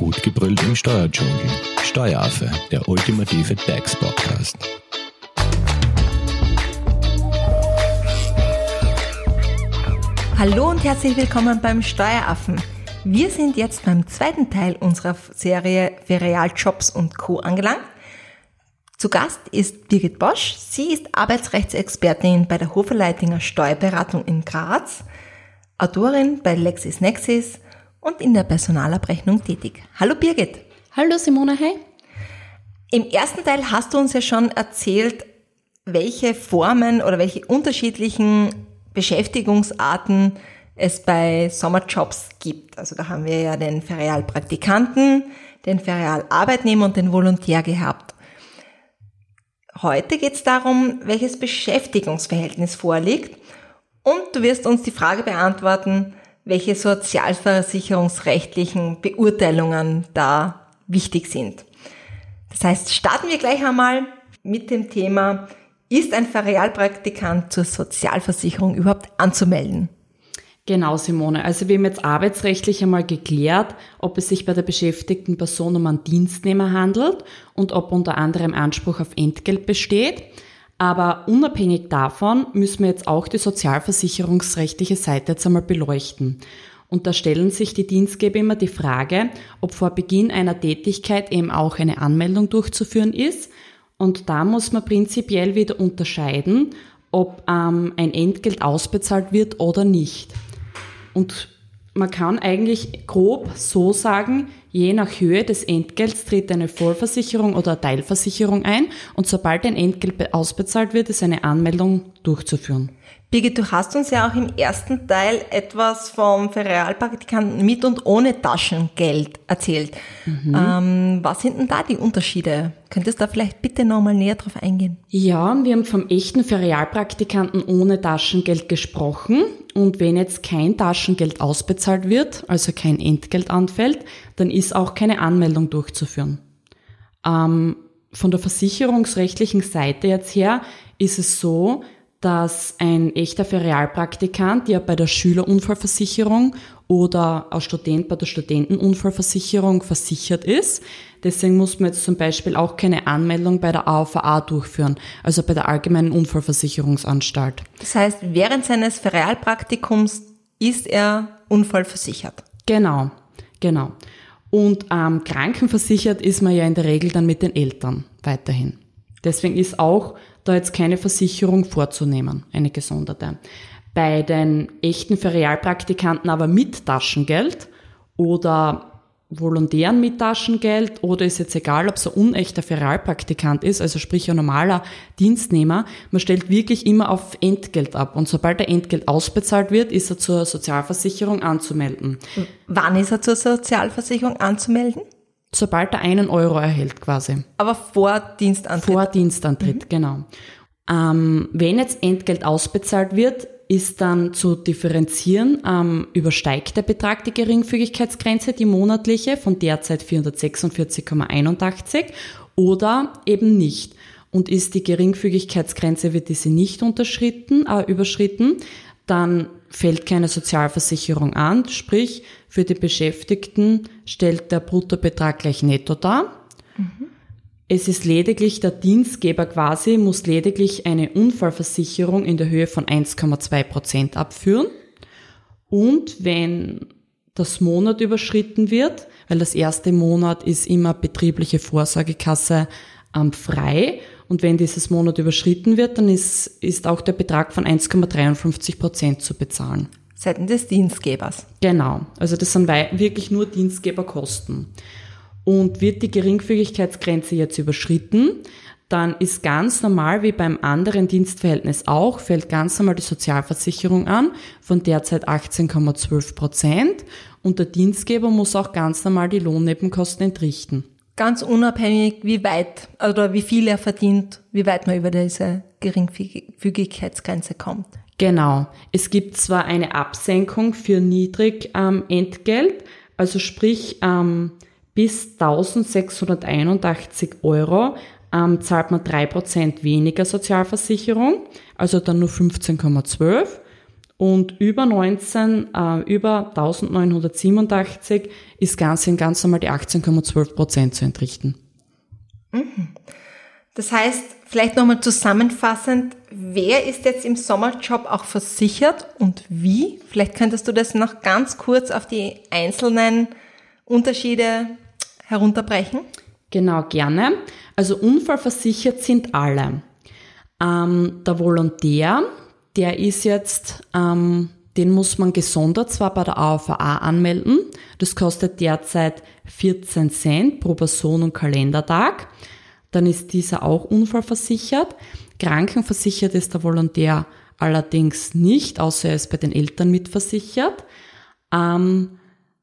Gut gebrüllt im Steuerdschungel. Steueraffe, der ultimative DAX-Podcast. Hallo und herzlich willkommen beim Steueraffen. Wir sind jetzt beim zweiten Teil unserer Serie Ferialjobs und Co. angelangt. Zu Gast ist Birgit Bosch. Sie ist Arbeitsrechtsexpertin bei der Hoferleitinger Steuerberatung in Graz, Autorin bei LexisNexis und in der Personalabrechnung tätig. Hallo Birgit. Hallo Simone, hey. Im ersten Teil hast du uns ja schon erzählt, welche Formen oder welche unterschiedlichen Beschäftigungsarten es bei Sommerjobs gibt. Also da haben wir ja den Ferialpraktikanten, den Ferialarbeitnehmer und den Volontär gehabt. Heute geht es darum, welches Beschäftigungsverhältnis vorliegt und du wirst uns die Frage beantworten, welche sozialversicherungsrechtlichen Beurteilungen da wichtig sind. Das heißt, starten wir gleich einmal mit dem Thema, ist ein Ferialpraktikant zur Sozialversicherung überhaupt anzumelden? Genau, Simone. Also wir haben jetzt arbeitsrechtlich einmal geklärt, ob es sich bei der beschäftigten Person um einen Dienstnehmer handelt und ob unter anderem Anspruch auf Entgelt besteht. Aber unabhängig davon müssen wir jetzt auch die sozialversicherungsrechtliche Seite jetzt einmal beleuchten. Und da stellen sich die Dienstgeber immer die Frage, ob vor Beginn einer Tätigkeit eben auch eine Anmeldung durchzuführen ist. Und da muss man prinzipiell wieder unterscheiden, ob ähm, ein Entgelt ausbezahlt wird oder nicht. Und man kann eigentlich grob so sagen, je nach Höhe des Entgelts tritt eine Vollversicherung oder Teilversicherung ein und sobald ein Entgelt ausbezahlt wird, ist eine Anmeldung durchzuführen. Birgit, du hast uns ja auch im ersten Teil etwas vom Ferialpraktikanten mit und ohne Taschengeld erzählt. Mhm. Ähm, was sind denn da die Unterschiede? Könntest du da vielleicht bitte nochmal näher drauf eingehen? Ja, wir haben vom echten Ferialpraktikanten ohne Taschengeld gesprochen. Und wenn jetzt kein Taschengeld ausbezahlt wird, also kein Entgelt anfällt, dann ist auch keine Anmeldung durchzuführen. Ähm, von der versicherungsrechtlichen Seite jetzt her ist es so, dass ein echter Ferialpraktikant ja bei der Schülerunfallversicherung oder als Student bei der Studentenunfallversicherung versichert ist. Deswegen muss man jetzt zum Beispiel auch keine Anmeldung bei der AVA durchführen, also bei der Allgemeinen Unfallversicherungsanstalt. Das heißt, während seines Ferialpraktikums ist er unfallversichert. Genau, genau. Und ähm, krankenversichert ist man ja in der Regel dann mit den Eltern weiterhin. Deswegen ist auch da jetzt keine Versicherung vorzunehmen, eine gesonderte. Bei den echten Ferialpraktikanten aber mit Taschengeld oder Volontären mit Taschengeld oder ist jetzt egal, ob es ein unechter Ferialpraktikant ist, also sprich ein normaler Dienstnehmer, man stellt wirklich immer auf Entgelt ab und sobald der Entgelt ausbezahlt wird, ist er zur Sozialversicherung anzumelden. Wann ist er zur Sozialversicherung anzumelden? Sobald er einen Euro erhält quasi. Aber vor Dienstantritt? Vor Dienstantritt, mhm. genau. Ähm, wenn jetzt Entgelt ausbezahlt wird, ist dann zu differenzieren, ähm, übersteigt der Betrag die Geringfügigkeitsgrenze, die monatliche, von derzeit 446,81 oder eben nicht. Und ist die Geringfügigkeitsgrenze, wird diese nicht unterschritten, äh, überschritten, dann fällt keine Sozialversicherung an, sprich für die Beschäftigten stellt der Bruttobetrag gleich netto dar. Mhm. Es ist lediglich der Dienstgeber quasi, muss lediglich eine Unfallversicherung in der Höhe von 1,2 Prozent abführen. Und wenn das Monat überschritten wird, weil das erste Monat ist immer betriebliche Vorsorgekasse ähm, frei und wenn dieses Monat überschritten wird, dann ist, ist auch der Betrag von 1,53 Prozent zu bezahlen. Seiten des Dienstgebers. Genau. Also das sind wirklich nur Dienstgeberkosten. Und wird die Geringfügigkeitsgrenze jetzt überschritten, dann ist ganz normal, wie beim anderen Dienstverhältnis auch, fällt ganz normal die Sozialversicherung an, von derzeit 18,12 Prozent. Und der Dienstgeber muss auch ganz normal die Lohnnebenkosten entrichten ganz unabhängig, wie weit oder wie viel er verdient, wie weit man über diese Geringfügigkeitsgrenze kommt. Genau. Es gibt zwar eine Absenkung für niedrig ähm, also sprich ähm, bis 1681 Euro ähm, zahlt man drei Prozent weniger Sozialversicherung, also dann nur 15,12. Und über 19, äh, über 1987 ist ganz in ganz normal die 18,12 Prozent zu entrichten. Das heißt, vielleicht nochmal zusammenfassend, wer ist jetzt im Sommerjob auch versichert und wie? Vielleicht könntest du das noch ganz kurz auf die einzelnen Unterschiede herunterbrechen. Genau, gerne. Also unfallversichert sind alle. Ähm, der Volontär, der ist jetzt, ähm, den muss man gesondert zwar bei der AVA anmelden. Das kostet derzeit 14 Cent pro Person und Kalendertag. Dann ist dieser auch unfallversichert. Krankenversichert ist der Volontär allerdings nicht, außer er ist bei den Eltern mitversichert. Ähm,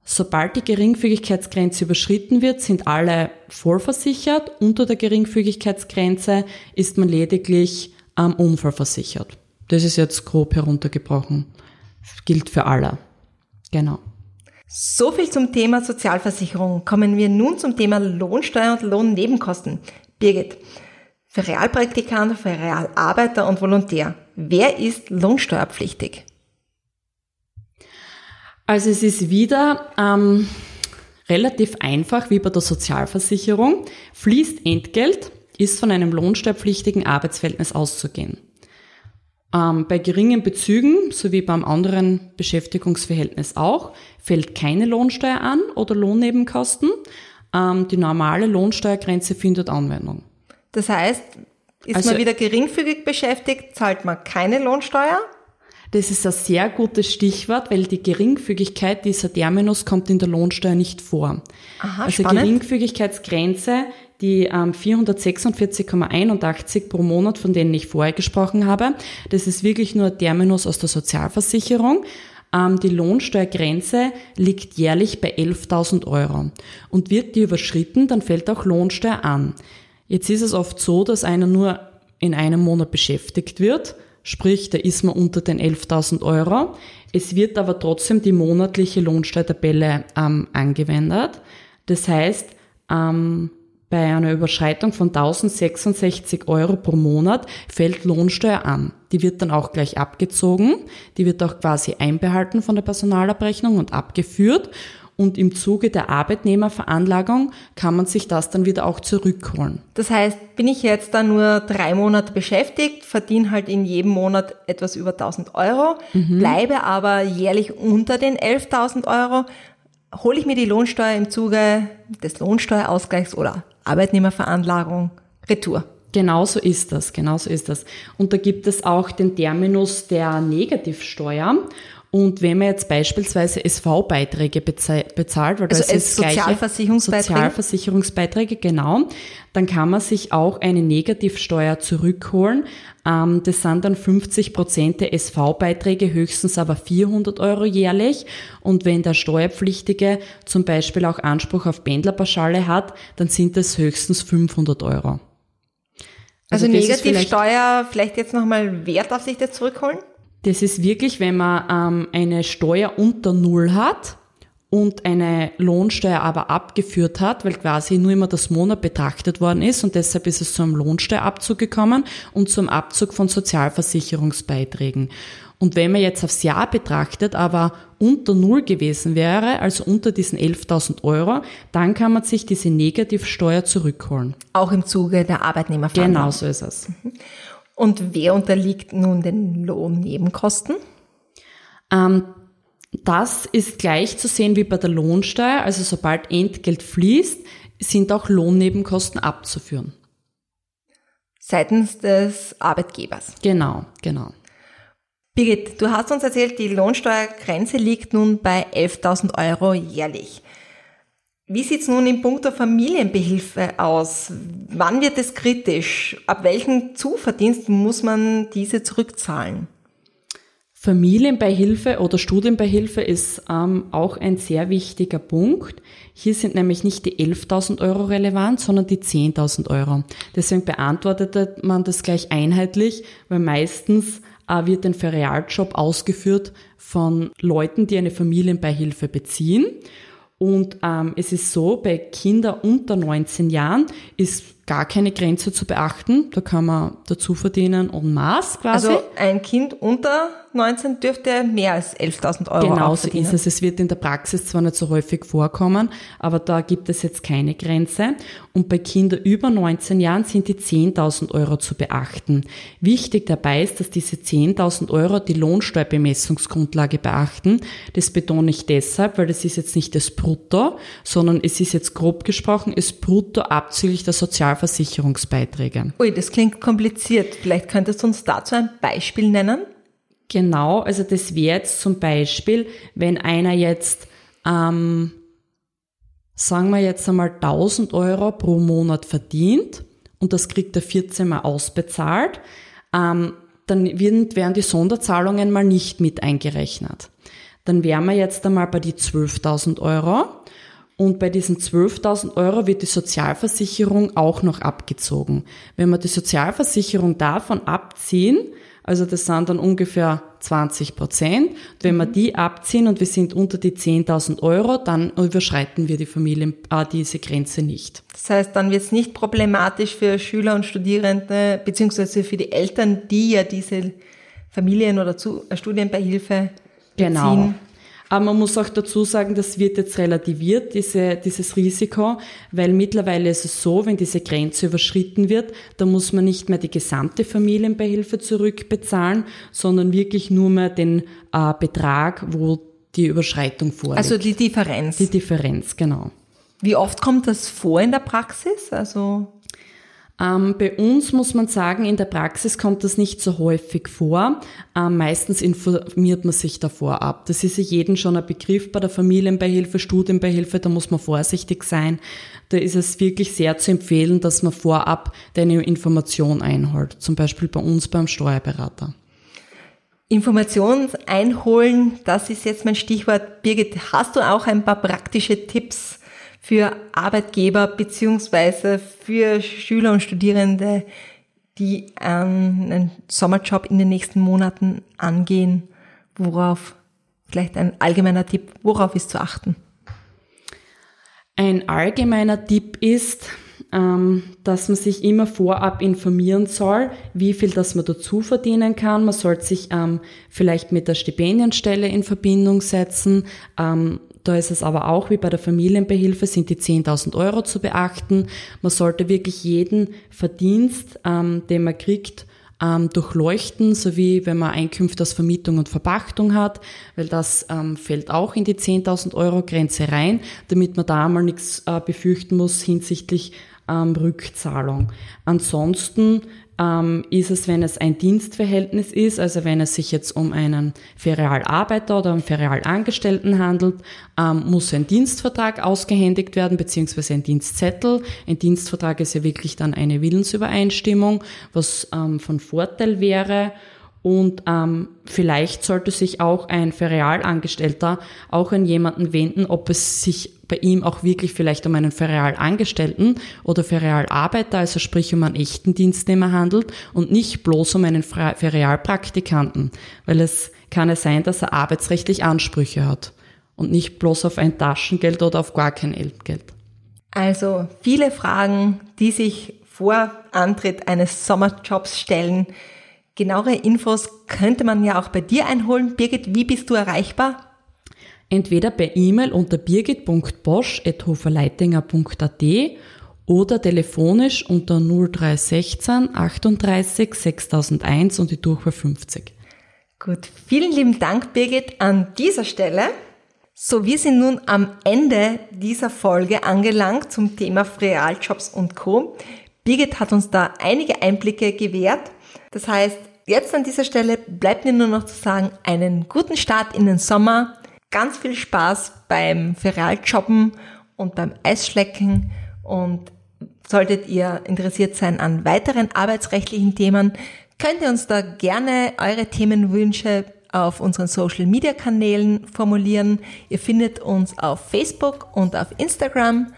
Sobald die Geringfügigkeitsgrenze überschritten wird, sind alle vollversichert. Unter der Geringfügigkeitsgrenze ist man lediglich am ähm, Unfallversichert. Das ist jetzt grob heruntergebrochen. Gilt für alle. Genau. So viel zum Thema Sozialversicherung. Kommen wir nun zum Thema Lohnsteuer und Lohnnebenkosten. Birgit, für Realpraktikanten, für Realarbeiter und Volontär, wer ist lohnsteuerpflichtig? Also es ist wieder ähm, relativ einfach wie bei der Sozialversicherung. Fließt Entgelt, ist von einem lohnsteuerpflichtigen Arbeitsverhältnis auszugehen. Ähm, bei geringen Bezügen, sowie beim anderen Beschäftigungsverhältnis auch, fällt keine Lohnsteuer an oder Lohnnebenkosten. Ähm, die normale Lohnsteuergrenze findet Anwendung. Das heißt, ist also, man wieder geringfügig beschäftigt, zahlt man keine Lohnsteuer? Das ist ein sehr gutes Stichwort, weil die Geringfügigkeit dieser Terminus kommt in der Lohnsteuer nicht vor. Aha, also spannend. Geringfügigkeitsgrenze, die ähm, 446,81 pro Monat, von denen ich vorher gesprochen habe, das ist wirklich nur ein Terminus aus der Sozialversicherung. Ähm, die Lohnsteuergrenze liegt jährlich bei 11.000 Euro. Und wird die überschritten, dann fällt auch Lohnsteuer an. Jetzt ist es oft so, dass einer nur in einem Monat beschäftigt wird Sprich, da ist man unter den 11.000 Euro. Es wird aber trotzdem die monatliche Lohnsteuertabelle ähm, angewendet. Das heißt, ähm, bei einer Überschreitung von 1066 Euro pro Monat fällt Lohnsteuer an. Die wird dann auch gleich abgezogen. Die wird auch quasi einbehalten von der Personalabrechnung und abgeführt und im Zuge der Arbeitnehmerveranlagung kann man sich das dann wieder auch zurückholen. Das heißt, bin ich jetzt da nur drei Monate beschäftigt, verdiene halt in jedem Monat etwas über 1000 Euro, mhm. bleibe aber jährlich unter den 11.000 Euro, hole ich mir die Lohnsteuer im Zuge des Lohnsteuerausgleichs oder Arbeitnehmerveranlagung retour. Genauso ist das, genauso ist das. Und da gibt es auch den Terminus der Negativsteuer. Und wenn man jetzt beispielsweise SV-Beiträge bezahlt, weil das also ist Sozialversicherungsbeiträge. Sozialversicherungsbeiträge, genau, dann kann man sich auch eine Negativsteuer zurückholen. Ähm, das sind dann 50 Prozent der SV-Beiträge, höchstens aber 400 Euro jährlich. Und wenn der Steuerpflichtige zum Beispiel auch Anspruch auf Pendlerpauschale hat, dann sind das höchstens 500 Euro. Also, also Negativsteuer, vielleicht, vielleicht jetzt nochmal, wer darf sich das zurückholen? Das ist wirklich, wenn man ähm, eine Steuer unter Null hat und eine Lohnsteuer aber abgeführt hat, weil quasi nur immer das Monat betrachtet worden ist und deshalb ist es zu einem Lohnsteuerabzug gekommen und zum Abzug von Sozialversicherungsbeiträgen. Und wenn man jetzt aufs Jahr betrachtet, aber unter Null gewesen wäre, also unter diesen 11.000 Euro, dann kann man sich diese Negativsteuer zurückholen. Auch im Zuge der Arbeitnehmerverhandlung. Genau so ist es. Mhm. Und wer unterliegt nun den Lohnnebenkosten? Ähm, das ist gleich zu sehen wie bei der Lohnsteuer. Also sobald Entgelt fließt, sind auch Lohnnebenkosten abzuführen. Seitens des Arbeitgebers. Genau, genau. Birgit, du hast uns erzählt, die Lohnsteuergrenze liegt nun bei 11.000 Euro jährlich. Wie sieht's nun in puncto Familienbehilfe aus? Wann wird es kritisch? Ab welchem Zuverdienst muss man diese zurückzahlen? Familienbeihilfe oder Studienbeihilfe ist ähm, auch ein sehr wichtiger Punkt. Hier sind nämlich nicht die 11.000 Euro relevant, sondern die 10.000 Euro. Deswegen beantwortet man das gleich einheitlich, weil meistens äh, wird ein Ferialjob ausgeführt von Leuten, die eine Familienbeihilfe beziehen. Und ähm, es ist so, bei Kindern unter 19 Jahren ist gar keine Grenze zu beachten. Da kann man dazu verdienen en masse quasi. Also ein Kind unter 19 dürfte mehr als 11.000 Euro Genau so ist es. Es wird in der Praxis zwar nicht so häufig vorkommen, aber da gibt es jetzt keine Grenze. Und bei Kindern über 19 Jahren sind die 10.000 Euro zu beachten. Wichtig dabei ist, dass diese 10.000 Euro die Lohnsteuerbemessungsgrundlage beachten. Das betone ich deshalb, weil das ist jetzt nicht das Brutto, sondern es ist jetzt grob gesprochen das Brutto abzüglich der Sozialversicherungsbeiträge. Ui, das klingt kompliziert. Vielleicht könntest du uns dazu ein Beispiel nennen? Genau, also das wäre jetzt zum Beispiel, wenn einer jetzt, ähm, sagen wir jetzt einmal 1000 Euro pro Monat verdient und das kriegt er 14 Mal ausbezahlt, ähm, dann werden, werden die Sonderzahlungen mal nicht mit eingerechnet. Dann wären wir jetzt einmal bei die 12.000 Euro und bei diesen 12.000 Euro wird die Sozialversicherung auch noch abgezogen. Wenn wir die Sozialversicherung davon abziehen, also das sind dann ungefähr 20 Prozent. Wenn wir die abziehen und wir sind unter die 10.000 Euro, dann überschreiten wir die Familien äh, diese Grenze nicht. Das heißt, dann wird es nicht problematisch für Schüler und Studierende, beziehungsweise für die Eltern, die ja diese Familien- oder äh, Studienbeihilfe Genau. Aber man muss auch dazu sagen, das wird jetzt relativiert, diese, dieses Risiko, weil mittlerweile ist es so, wenn diese Grenze überschritten wird, dann muss man nicht mehr die gesamte Familienbeihilfe zurückbezahlen, sondern wirklich nur mehr den äh, Betrag, wo die Überschreitung vorliegt. Also die Differenz. die Differenz, genau. Wie oft kommt das vor in der Praxis? Also Ähm, bei uns muss man sagen, in der Praxis kommt das nicht so häufig vor. Ähm, meistens informiert man sich davor ab. Das ist ja jedem schon ein Begriff bei der Familienbeihilfe, Studienbeihilfe, da muss man vorsichtig sein. Da ist es wirklich sehr zu empfehlen, dass man vorab deine Information einholt. Zum Beispiel bei uns beim Steuerberater. Informationen einholen, das ist jetzt mein Stichwort. Birgit, hast du auch ein paar praktische Tipps für Arbeitgeber beziehungsweise für Schüler und Studierende, die einen Sommerjob in den nächsten Monaten angehen? Worauf, vielleicht ein allgemeiner Tipp, worauf ist zu achten? Ein allgemeiner Tipp ist, ähm, dass man sich immer vorab informieren soll, wie viel das man dazu verdienen kann. Man sollte sich ähm, vielleicht mit der Stipendienstelle in Verbindung setzen. Ähm, da ist es aber auch wie bei der Familienbehilfe, sind die 10.000 Euro zu beachten. Man sollte wirklich jeden Verdienst, ähm, den man kriegt, ähm, durchleuchten, sowie wenn man Einkünfte aus Vermietung und Verpachtung hat, weil das ähm, fällt auch in die 10.000 Euro Grenze rein, damit man da mal nichts äh, befürchten muss hinsichtlich ähm, Rückzahlung. Ansonsten ähm, ist es, wenn es ein Dienstverhältnis ist, also wenn es sich jetzt um einen Ferialarbeiter oder einen Ferialangestellten handelt, ähm, muss ein Dienstvertrag ausgehändigt werden, beziehungsweise ein Dienstzettel. Ein Dienstvertrag ist ja wirklich dann eine Willensübereinstimmung, was ähm, von Vorteil wäre. Und ähm, vielleicht sollte sich auch ein Ferialangestellter auch an jemanden wenden, ob es sich bei ihm auch wirklich vielleicht um einen Ferialangestellten oder Ferialarbeiter, also sprich um einen echten Dienstnehmer handelt und nicht bloß um einen Ferialpraktikanten, weil es kann es sein, dass er arbeitsrechtlich Ansprüche hat und nicht bloß auf ein Taschengeld oder auf gar kein Entgelt. Also viele Fragen, die sich vor Antritt eines Sommerjobs stellen. Genauere Infos könnte man ja auch bei dir einholen. Birgit, wie bist du erreichbar? Entweder per E-Mail unter birgit.bosch.hoferleitinger.at oder telefonisch unter 0316 38 6001 und die Durchwahl 50. Gut, vielen lieben Dank, Birgit, an dieser Stelle. So, wir sind nun am Ende dieser Folge angelangt zum Thema Realjobs und Co. Birgit hat uns da einige Einblicke gewährt. Das heißt, jetzt an dieser Stelle bleibt mir nur noch zu sagen, einen guten Start in den Sommer, ganz viel Spaß beim Ferialjobben und beim Eisschlecken und solltet ihr interessiert sein an weiteren arbeitsrechtlichen Themen, könnt ihr uns da gerne eure Themenwünsche auf unseren Social Media Kanälen formulieren. Ihr findet uns auf Facebook und auf Instagram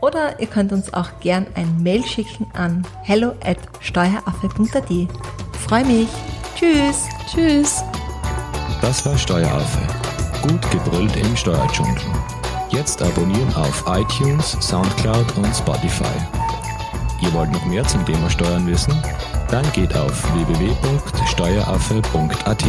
oder ihr könnt uns auch gern ein Mail schicken an hello at steueraffe.at. Freue mich. Tschüss. Tschüss! Das war Steueraffe. Gut gebrüllt im Steuerdschungel. Jetzt abonnieren auf iTunes, Soundcloud und Spotify. Ihr wollt noch mehr zum Thema Steuern wissen? Dann geht auf www.steueraffe.at.